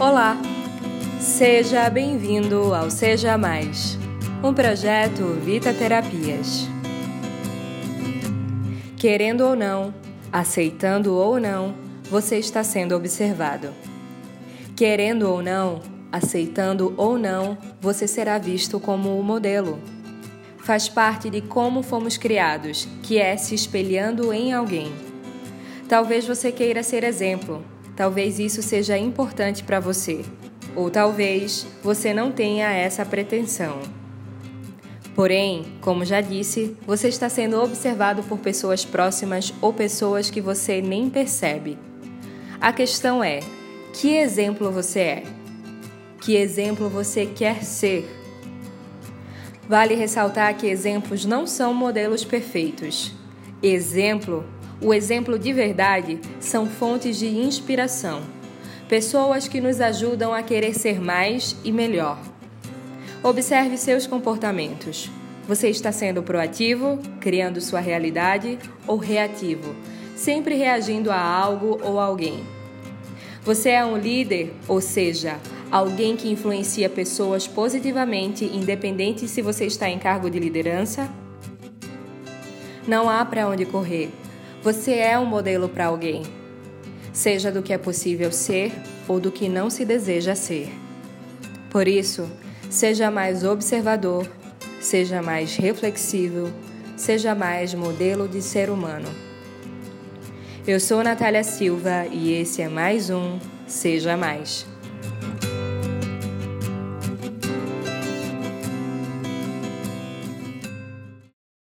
Olá! Seja bem-vindo ao Seja Mais, um projeto Vita Terapias. Querendo ou não, aceitando ou não, você está sendo observado. Querendo ou não, aceitando ou não, você será visto como o modelo. Faz parte de como fomos criados, que é se espelhando em alguém. Talvez você queira ser exemplo, talvez isso seja importante para você, ou talvez você não tenha essa pretensão. Porém, como já disse, você está sendo observado por pessoas próximas ou pessoas que você nem percebe. A questão é: que exemplo você é? Que exemplo você quer ser? Vale ressaltar que exemplos não são modelos perfeitos. Exemplo o exemplo de verdade são fontes de inspiração, pessoas que nos ajudam a querer ser mais e melhor. Observe seus comportamentos. Você está sendo proativo, criando sua realidade, ou reativo, sempre reagindo a algo ou alguém? Você é um líder, ou seja, alguém que influencia pessoas positivamente, independente se você está em cargo de liderança? Não há para onde correr. Você é um modelo para alguém, seja do que é possível ser ou do que não se deseja ser. Por isso, seja mais observador, seja mais reflexivo, seja mais modelo de ser humano. Eu sou Natália Silva e esse é mais um Seja Mais.